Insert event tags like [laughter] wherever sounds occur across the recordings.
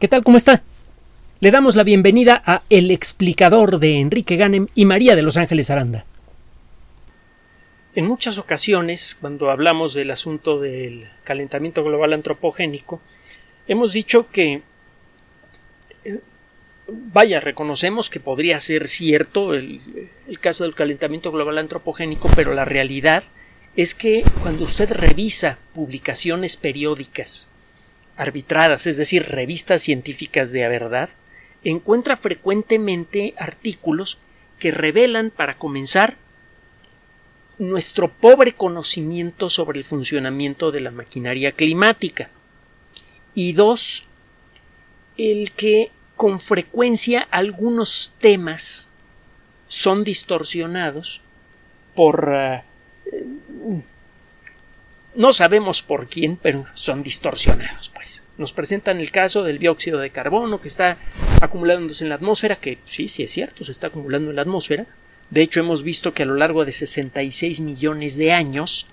¿Qué tal? ¿Cómo está? Le damos la bienvenida a El explicador de Enrique Ganem y María de Los Ángeles Aranda. En muchas ocasiones, cuando hablamos del asunto del calentamiento global antropogénico, hemos dicho que eh, vaya, reconocemos que podría ser cierto el, el, caso del calentamiento global antropogénico, pero la realidad es que cuando usted revisa publicaciones periódicas arbitradas, es decir, revistas científicas de verdad, encuentra frecuentemente artículos que revelan, para comenzar, nuestro pobre conocimiento sobre el funcionamiento de la maquinaria climática. Y dos, el que con frecuencia algunos temas son distorsionados por uh, no sabemos por quién, pero son distorsionados, pues. Nos presentan el caso del dióxido de carbono que está acumulándose en la atmósfera, que sí, sí es cierto, se está acumulando en la atmósfera. De hecho, hemos visto que a lo largo de 66 millones de años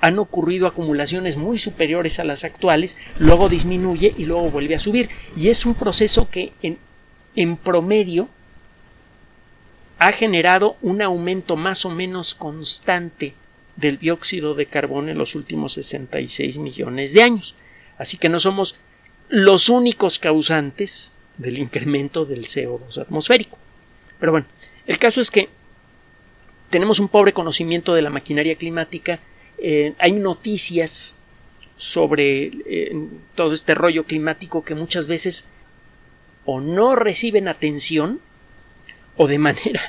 han ocurrido acumulaciones muy superiores a las actuales, luego disminuye y luego vuelve a subir. Y es un proceso que en, en promedio ha generado un aumento más o menos constante del dióxido de carbono en los últimos 66 millones de años. Así que no somos los únicos causantes del incremento del CO2 atmosférico. Pero bueno, el caso es que tenemos un pobre conocimiento de la maquinaria climática, eh, hay noticias sobre eh, todo este rollo climático que muchas veces o no reciben atención o de [laughs] manera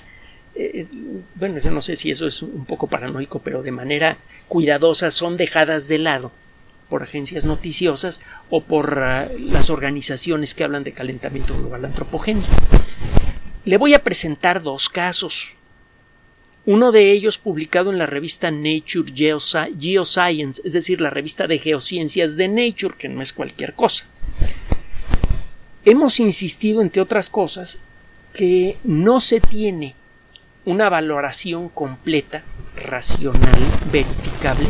eh, bueno, yo no sé si eso es un poco paranoico, pero de manera cuidadosa son dejadas de lado por agencias noticiosas o por uh, las organizaciones que hablan de calentamiento global antropogénico. Le voy a presentar dos casos. Uno de ellos publicado en la revista Nature Geoscience, es decir, la revista de geociencias de Nature, que no es cualquier cosa. Hemos insistido, entre otras cosas, que no se tiene una valoración completa, racional, verificable,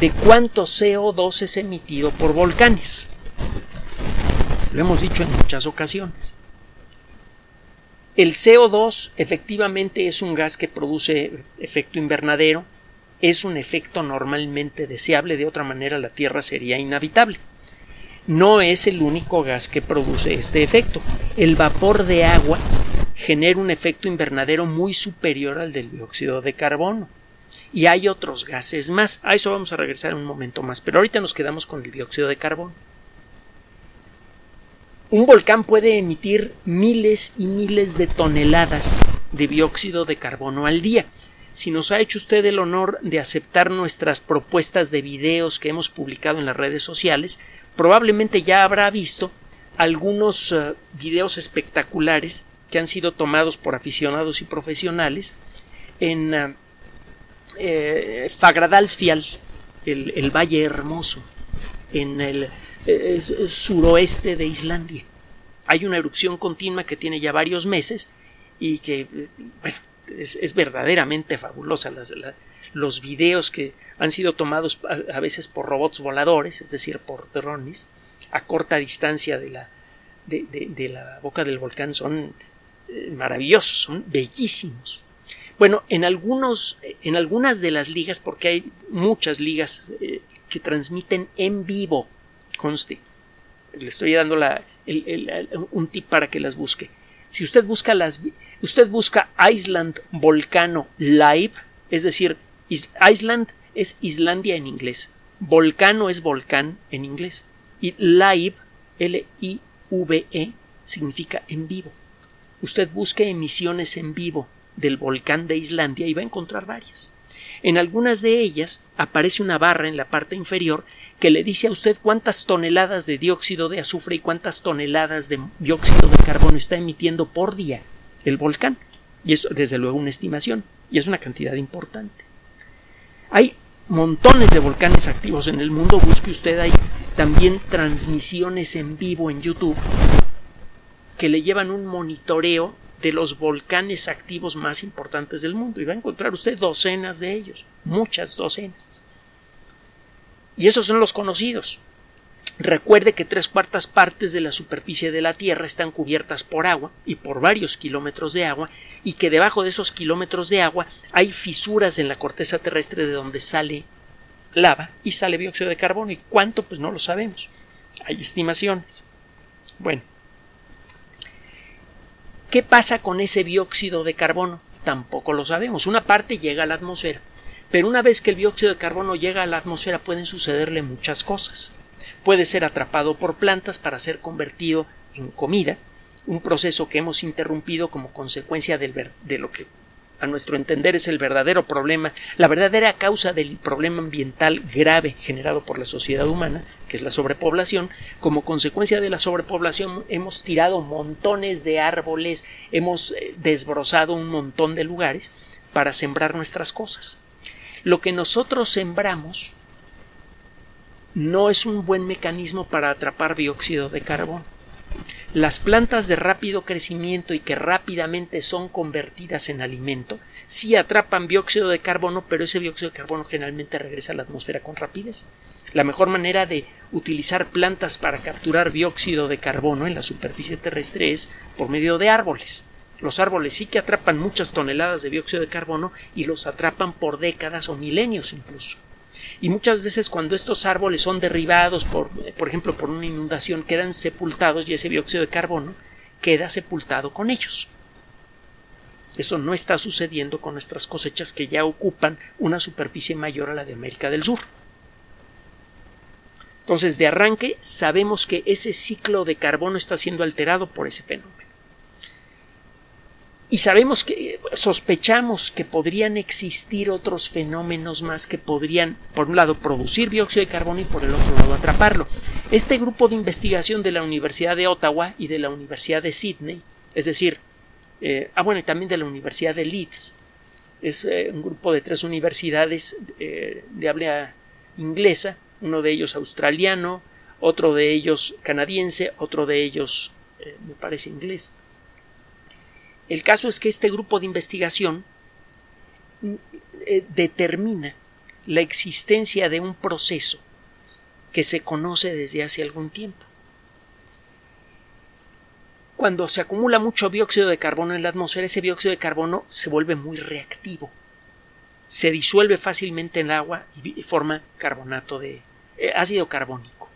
de cuánto CO2 es emitido por volcanes. Lo hemos dicho en muchas ocasiones. El CO2 efectivamente es un gas que produce efecto invernadero, es un efecto normalmente deseable, de otra manera la Tierra sería inhabitable. No es el único gas que produce este efecto. El vapor de agua genera un efecto invernadero muy superior al del dióxido de carbono. Y hay otros gases más. A eso vamos a regresar en un momento más, pero ahorita nos quedamos con el dióxido de carbono. Un volcán puede emitir miles y miles de toneladas de dióxido de carbono al día. Si nos ha hecho usted el honor de aceptar nuestras propuestas de videos que hemos publicado en las redes sociales, probablemente ya habrá visto algunos uh, videos espectaculares que han sido tomados por aficionados y profesionales en uh, eh, Fagradalsfjall, el, el, Valle Hermoso, en el eh, suroeste de Islandia. Hay una erupción continua que tiene ya varios meses y que bueno, es, verdaderamente fabulosa. Los videos que han sido tomados a, veces por robots voladores, es decir, por drones, a corta distancia de la, de, la boca del volcán son eh, maravillosos, son bellísimos. Bueno, en algunos, en algunas de las ligas, porque hay muchas ligas eh, que transmiten en vivo, conste, le estoy dando un tip para que las busque. Si usted busca las, usted busca Island Volcano Live, es decir, Island es Islandia en inglés, volcano es volcán en inglés y live, L-I-V-E, significa en vivo usted busque emisiones en vivo del volcán de Islandia y va a encontrar varias. En algunas de ellas aparece una barra en la parte inferior que le dice a usted cuántas toneladas de dióxido de azufre y cuántas toneladas de dióxido de carbono está emitiendo por día el volcán. Y es desde luego una estimación, y es una cantidad importante. Hay montones de volcanes activos en el mundo, busque usted ahí también transmisiones en vivo en YouTube que le llevan un monitoreo de los volcanes activos más importantes del mundo y va a encontrar usted docenas de ellos, muchas docenas. Y esos son los conocidos. Recuerde que tres cuartas partes de la superficie de la Tierra están cubiertas por agua y por varios kilómetros de agua y que debajo de esos kilómetros de agua hay fisuras en la corteza terrestre de donde sale lava y sale dióxido de carbono y cuánto pues no lo sabemos. Hay estimaciones. Bueno, ¿qué pasa con ese dióxido de carbono? Tampoco lo sabemos. Una parte llega a la atmósfera, pero una vez que el dióxido de carbono llega a la atmósfera pueden sucederle muchas cosas puede ser atrapado por plantas para ser convertido en comida, un proceso que hemos interrumpido como consecuencia del, de lo que a nuestro entender es el verdadero problema, la verdadera causa del problema ambiental grave generado por la sociedad humana, que es la sobrepoblación. Como consecuencia de la sobrepoblación hemos tirado montones de árboles, hemos eh, desbrozado un montón de lugares para sembrar nuestras cosas. Lo que nosotros sembramos no es un buen mecanismo para atrapar dióxido de carbono. Las plantas de rápido crecimiento y que rápidamente son convertidas en alimento sí atrapan dióxido de carbono, pero ese dióxido de carbono generalmente regresa a la atmósfera con rapidez. La mejor manera de utilizar plantas para capturar dióxido de carbono en la superficie terrestre es por medio de árboles. Los árboles sí que atrapan muchas toneladas de dióxido de carbono y los atrapan por décadas o milenios incluso y muchas veces cuando estos árboles son derribados por, por ejemplo, por una inundación, quedan sepultados y ese dióxido de carbono queda sepultado con ellos. Eso no está sucediendo con nuestras cosechas que ya ocupan una superficie mayor a la de América del Sur. Entonces, de arranque, sabemos que ese ciclo de carbono está siendo alterado por ese fenómeno y sabemos que sospechamos que podrían existir otros fenómenos más que podrían, por un lado, producir dióxido de carbono y por el otro lado, atraparlo. Este grupo de investigación de la Universidad de Ottawa y de la Universidad de Sydney, es decir, eh, ah, bueno, y también de la Universidad de Leeds, es eh, un grupo de tres universidades eh, de habla inglesa, uno de ellos australiano, otro de ellos canadiense, otro de ellos, me parece, inglés el caso es que este grupo de investigación eh, determina la existencia de un proceso que se conoce desde hace algún tiempo. Cuando se acumula mucho dióxido de carbono en la atmósfera, ese dióxido de carbono se vuelve muy reactivo. Se disuelve fácilmente en agua y forma carbonato de eh, ácido carbónico,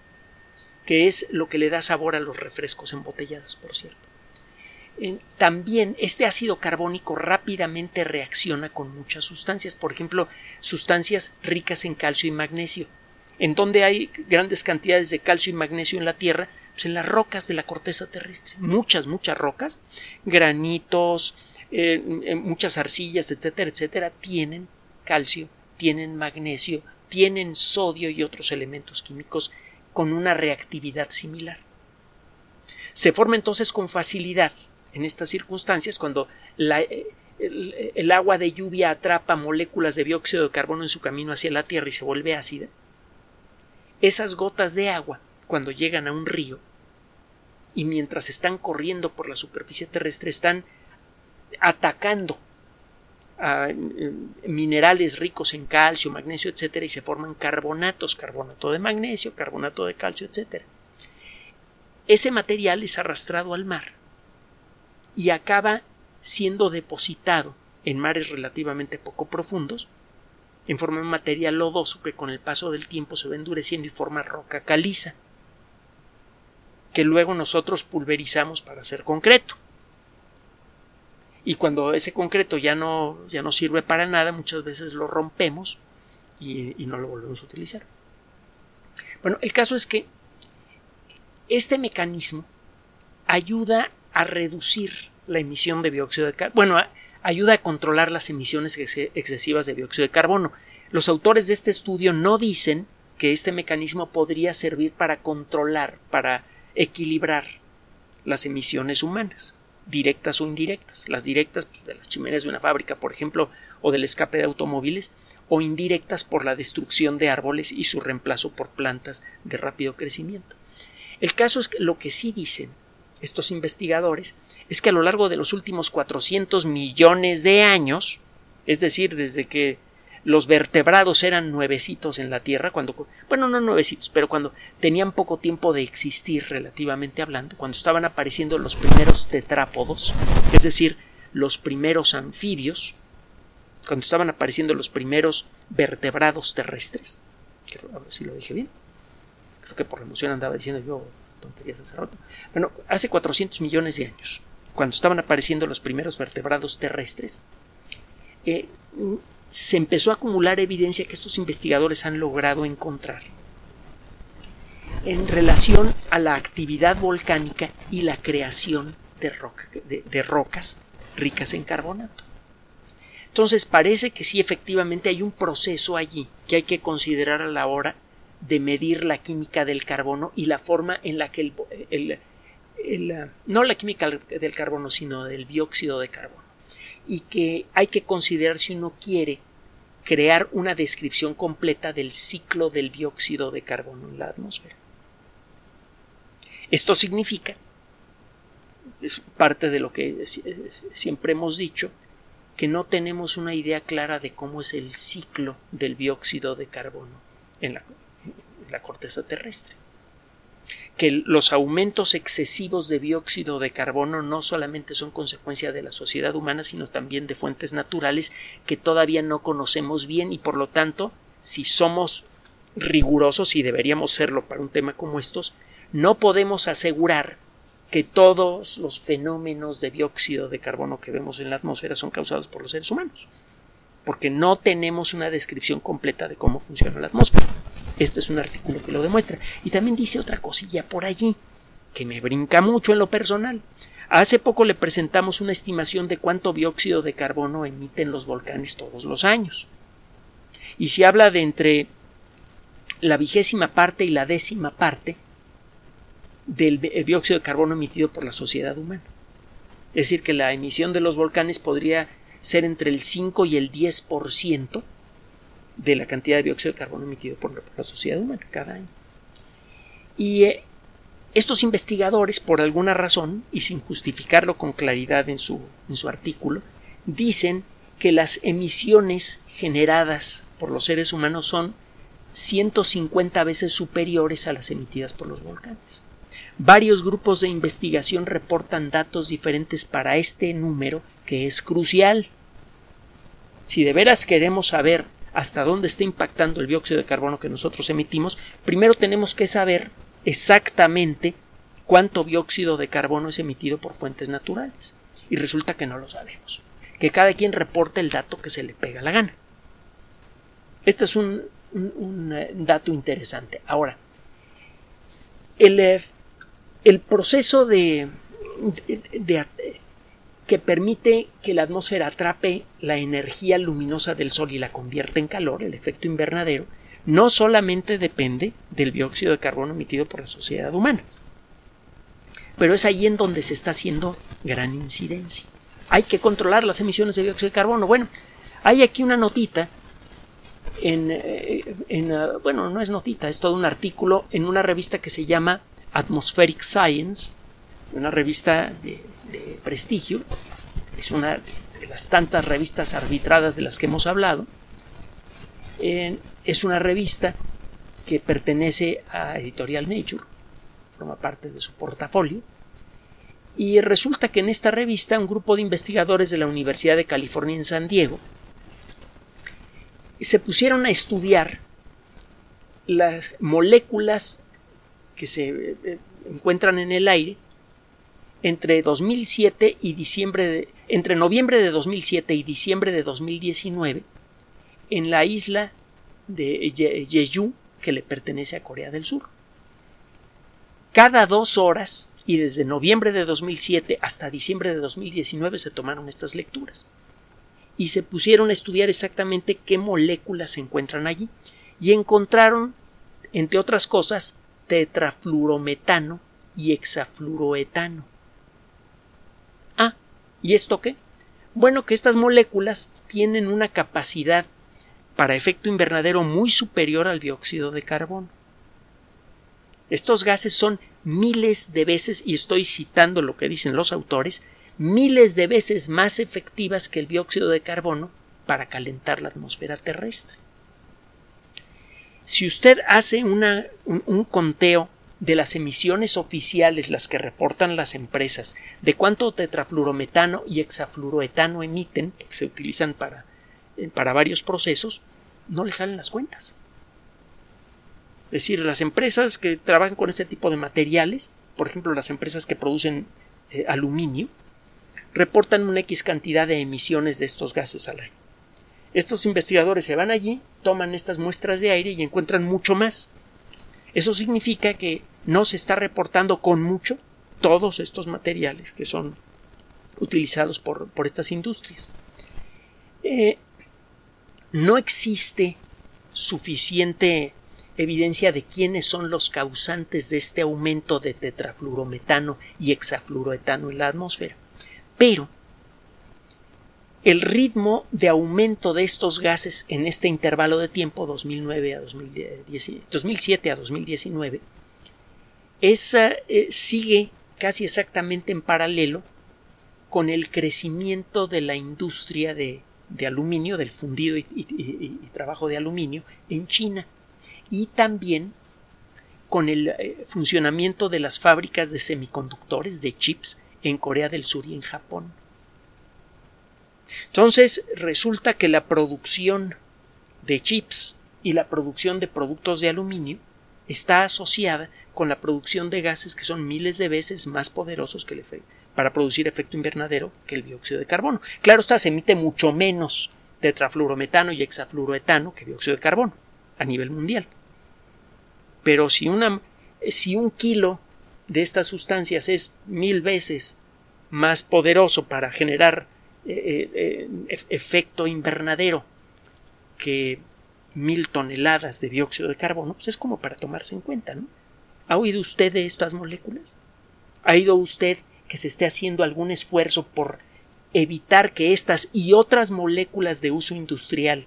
que es lo que le da sabor a los refrescos embotellados, por cierto también este ácido carbónico rápidamente reacciona con muchas sustancias, por ejemplo, sustancias ricas en calcio y magnesio. ¿En donde hay grandes cantidades de calcio y magnesio en la Tierra? Pues en las rocas de la corteza terrestre. Muchas, muchas rocas, granitos, eh, eh, muchas arcillas, etcétera, etcétera, tienen calcio, tienen magnesio, tienen sodio y otros elementos químicos con una reactividad similar. Se forma entonces con facilidad en estas circunstancias, cuando eh, el, agua de lluvia atrapa moléculas de dióxido de carbono en su camino hacia la Tierra y se vuelve ácida, esas gotas de agua, cuando llegan a un río, y mientras están corriendo por la superficie terrestre, están atacando a eh, minerales ricos en calcio, magnesio, etcétera, y se forman carbonatos, carbonato de magnesio, carbonato de calcio, etcétera. Ese material es arrastrado al mar y acaba siendo depositado en mares relativamente poco profundos en forma de material lodoso que con el paso del tiempo se va endureciendo y forma roca caliza que luego nosotros pulverizamos para hacer concreto. Y cuando ese concreto ya no, ya no sirve para nada, muchas veces lo rompemos y, no lo volvemos a utilizar. Bueno, el caso es que este mecanismo ayuda a reducir la emisión de dióxido de carbono. Bueno, ayuda a controlar las emisiones excesivas de dióxido de carbono. Los autores de este estudio no dicen que este mecanismo podría servir para controlar, para equilibrar las emisiones humanas, directas o indirectas. Las directas pues, de las chimeneas de una fábrica, por ejemplo, o del escape de automóviles, o indirectas por la destrucción de árboles y su reemplazo por plantas de rápido crecimiento. El caso es que lo que sí dicen estos investigadores es que a lo largo de los últimos 400 millones de años, es decir, desde que los vertebrados eran nuevecitos en la Tierra, cuando, bueno, no nuevecitos, pero cuando tenían poco tiempo de existir relativamente hablando, cuando estaban apareciendo los primeros tetrápodos, es decir, los primeros anfibios, cuando estaban apareciendo los primeros vertebrados terrestres, ver si lo dije bien, creo que por la emoción andaba diciendo yo tonterías hace rato, bueno, hace 400 millones de años, cuando estaban apareciendo los primeros vertebrados terrestres, eh, se empezó a acumular evidencia que estos investigadores han logrado encontrar en relación a la actividad volcánica y la creación de, de, rocas ricas en carbonato. Entonces parece que sí efectivamente hay un proceso allí que hay que considerar a la hora de medir la química del carbono y la forma en la que el, el, no la química del carbono sino del dióxido de carbono y que hay que considerar si uno quiere crear una descripción completa del ciclo del dióxido de carbono en la atmósfera. Esto significa, es parte de lo que siempre hemos dicho, que no tenemos una idea clara de cómo es el ciclo del dióxido de carbono en la, la corteza terrestre que los aumentos excesivos de dióxido de carbono no solamente son consecuencia de la sociedad humana, sino también de fuentes naturales que todavía no conocemos bien y por lo tanto, si somos rigurosos y deberíamos serlo para un tema como estos, no podemos asegurar que todos los fenómenos de dióxido de carbono que vemos en la atmósfera son causados por los seres humanos, porque no tenemos una descripción completa de cómo funciona la atmósfera. Este es un artículo que lo demuestra. Y también dice otra cosilla por allí, que me brinca mucho en lo personal. Hace poco le presentamos una estimación de cuánto dióxido de carbono emiten los volcanes todos los años. Y se habla de entre la vigésima parte y la décima parte del dióxido de carbono emitido por la sociedad humana. Es decir, que la emisión de los volcanes podría ser entre el 5 y el 10% de la cantidad de dióxido de carbono emitido por la sociedad humana cada año. Y eh, estos investigadores, por alguna razón, y sin justificarlo con claridad en su, en su artículo, dicen que las emisiones generadas por los seres humanos son 150 veces superiores a las emitidas por los volcanes. Varios grupos de investigación reportan datos diferentes para este número que es crucial. Si de veras queremos saber hasta dónde está impactando el dióxido de carbono que nosotros emitimos, primero tenemos que saber exactamente cuánto dióxido de carbono es emitido por fuentes naturales. Y resulta que no lo sabemos. Que cada quien reporte el dato que se le pega la gana. Este es un, eh, dato interesante. Ahora, el, eh, el proceso de, de, que permite que la atmósfera atrape la energía luminosa del Sol y la convierta en calor, el efecto invernadero, no solamente depende del dióxido de carbono emitido por la sociedad humana. Pero es ahí en donde se está haciendo gran incidencia. Hay que controlar las emisiones de dióxido de carbono. Bueno, hay aquí una notita en, eh, uh, bueno, no es notita, es todo un artículo en una revista que se llama Atmospheric Science, una revista de de prestigio, es una de las tantas revistas arbitradas de las que hemos hablado, es una revista que pertenece a Editorial Nature, forma parte de su portafolio, y resulta que en esta revista un grupo de investigadores de la Universidad de California en San Diego se pusieron a estudiar las moléculas que se eh, encuentran en el aire entre 2007 y diciembre de, entre noviembre de 2007 y diciembre de 2019 en la isla de Jeju que le pertenece a Corea del Sur. Cada dos horas y desde noviembre de 2007 hasta diciembre de 2019 se tomaron estas lecturas y se pusieron a estudiar exactamente qué moléculas se encuentran allí y encontraron, entre otras cosas, tetrafluorometano y hexafluoroetano. ¿Y esto qué? Bueno, que estas moléculas tienen una capacidad para efecto invernadero muy superior al dióxido de carbono. Estos gases son miles de veces, y estoy citando lo que dicen los autores, miles de veces más efectivas que el dióxido de carbono para calentar la atmósfera terrestre. Si usted hace una, un, conteo de las emisiones oficiales, las que reportan las empresas, de cuánto tetrafluorometano y hexafluoroetano emiten, que se utilizan para, eh, para varios procesos, no le salen las cuentas. Es decir, las empresas que trabajan con este tipo de materiales, por ejemplo, las empresas que producen eh, aluminio, reportan una X cantidad de emisiones de estos gases al año. Estos investigadores se van allí, toman estas muestras de aire y encuentran mucho más. Eso significa que no se está reportando con mucho todos estos materiales que son utilizados por, estas industrias. Eh, no existe suficiente evidencia de quiénes son los causantes de este aumento de tetrafluorometano y hexafluoroetano en la atmósfera. Pero el ritmo de aumento de estos gases en este intervalo de tiempo 2009 a 2007 a 2019 esa, eh, sigue casi exactamente en paralelo con el crecimiento de la industria de, aluminio, del fundido y, trabajo de aluminio en China y también con el eh, funcionamiento de las fábricas de semiconductores, de chips, en Corea del Sur y en Japón. Entonces resulta que la producción de chips y la producción de productos de aluminio está asociada con la producción de gases que son miles de veces más poderosos que el para producir efecto invernadero que el dióxido de carbono. Claro está, se emite mucho menos tetrafluorometano y hexafluoroetano que dióxido de carbono a nivel mundial. Pero si, una, si un kilo de estas sustancias es mil veces más poderoso para generar eh, eh, eh, efecto invernadero que mil toneladas de dióxido de carbono, pues es como para tomarse en cuenta, ¿no? ¿Ha oído usted de estas moléculas? ¿Ha oído usted que se esté haciendo algún esfuerzo por evitar que estas y otras moléculas de uso industrial,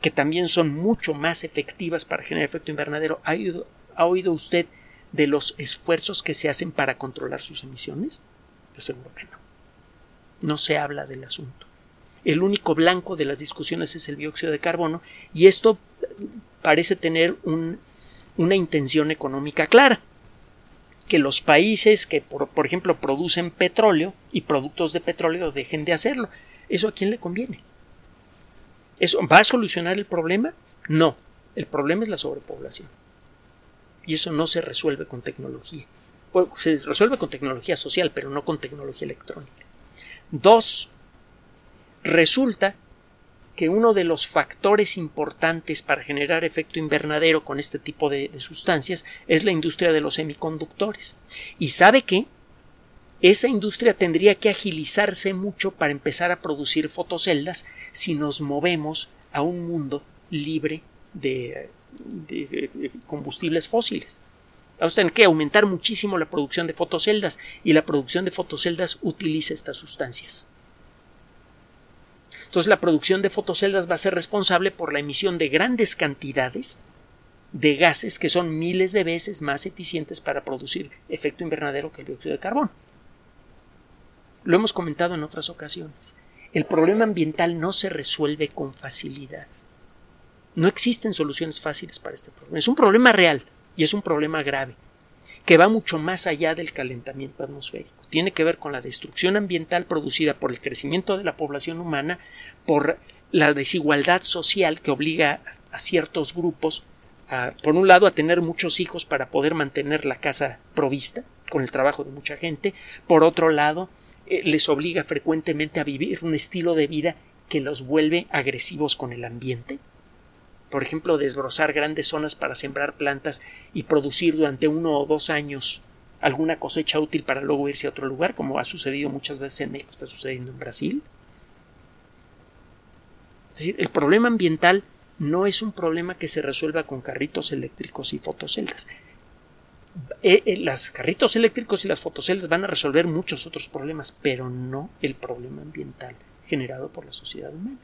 que también son mucho más efectivas para generar efecto invernadero, ¿ha oído, ¿ha oído usted de los esfuerzos que se hacen para controlar sus emisiones? Yo seguro que no. No se habla del asunto. El único blanco de las discusiones es el dióxido de carbono y esto parece tener una intención económica clara. Que los países que, por, por ejemplo, producen petróleo y productos de petróleo dejen de hacerlo. ¿Eso a quién le conviene? ¿Eso va a solucionar el problema? No. El problema es la sobrepoblación y eso no se resuelve con tecnología. se resuelve con tecnología social, pero no con tecnología electrónica. Dos, resulta que uno de los factores importantes para generar efecto invernadero con este tipo de, sustancias es la industria de los semiconductores. ¿Y sabe qué? Esa industria tendría que agilizarse mucho para empezar a producir fotoceldas si nos movemos a un mundo libre de de, combustibles fósiles. Vamos a tener que aumentar muchísimo la producción de fotoceldas y la producción de fotoceldas utiliza estas sustancias. Entonces la producción de fotoceldas va a ser responsable por la emisión de grandes cantidades de gases que son miles de veces más eficientes para producir efecto invernadero que el dióxido de carbono. Lo hemos comentado en otras ocasiones. El problema ambiental no se resuelve con facilidad. No existen soluciones fáciles para este problema. Es un problema real y es un problema grave, que va mucho más allá del calentamiento atmosférico. Tiene que ver con la destrucción ambiental producida por el crecimiento de la población humana, por la desigualdad social que obliga a ciertos grupos, a, por un lado, a tener muchos hijos para poder mantener la casa provista, con el trabajo de mucha gente, por otro lado, eh, les obliga frecuentemente a vivir un estilo de vida que los vuelve agresivos con el ambiente, por ejemplo, desbrozar grandes zonas para sembrar plantas y producir durante uno o dos años alguna cosecha útil para luego irse a otro lugar, como ha sucedido muchas veces en México, está sucediendo en Brasil. Es decir, el problema ambiental no es un problema que se resuelva con carritos eléctricos y fotoceldas. Eh, eh, los carritos eléctricos y las fotoceldas van a resolver muchos otros problemas, pero no el problema ambiental generado por la sociedad humana.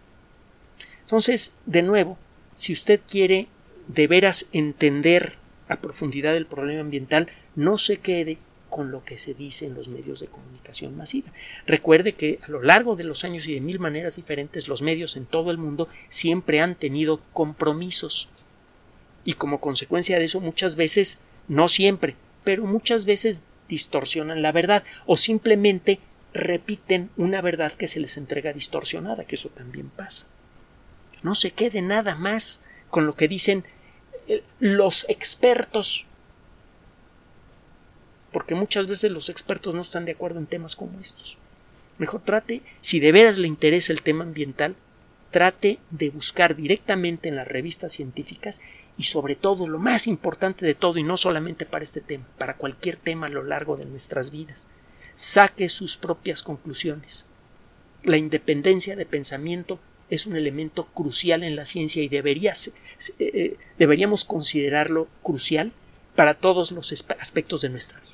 Entonces, de nuevo, si usted quiere de veras entender a profundidad el problema ambiental, no se quede con lo que se dice en los medios de comunicación masiva. Recuerde que a lo largo de los años y de mil maneras diferentes los medios en todo el mundo siempre han tenido compromisos y como consecuencia de eso muchas veces, no siempre, pero muchas veces distorsionan la verdad o simplemente repiten una verdad que se les entrega distorsionada, que eso también pasa. No se quede nada más con lo que dicen eh, los expertos porque muchas veces los expertos no están de acuerdo en temas como estos. Mejor trate, si de veras le interesa el tema ambiental, trate de buscar directamente en las revistas científicas y sobre todo lo más importante de todo y no solamente para este tema, para cualquier tema a lo largo de nuestras vidas, saque sus propias conclusiones. La independencia de pensamiento es un elemento crucial en la ciencia y debería, eh, eh, deberíamos considerarlo crucial para todos los aspectos de nuestra vida.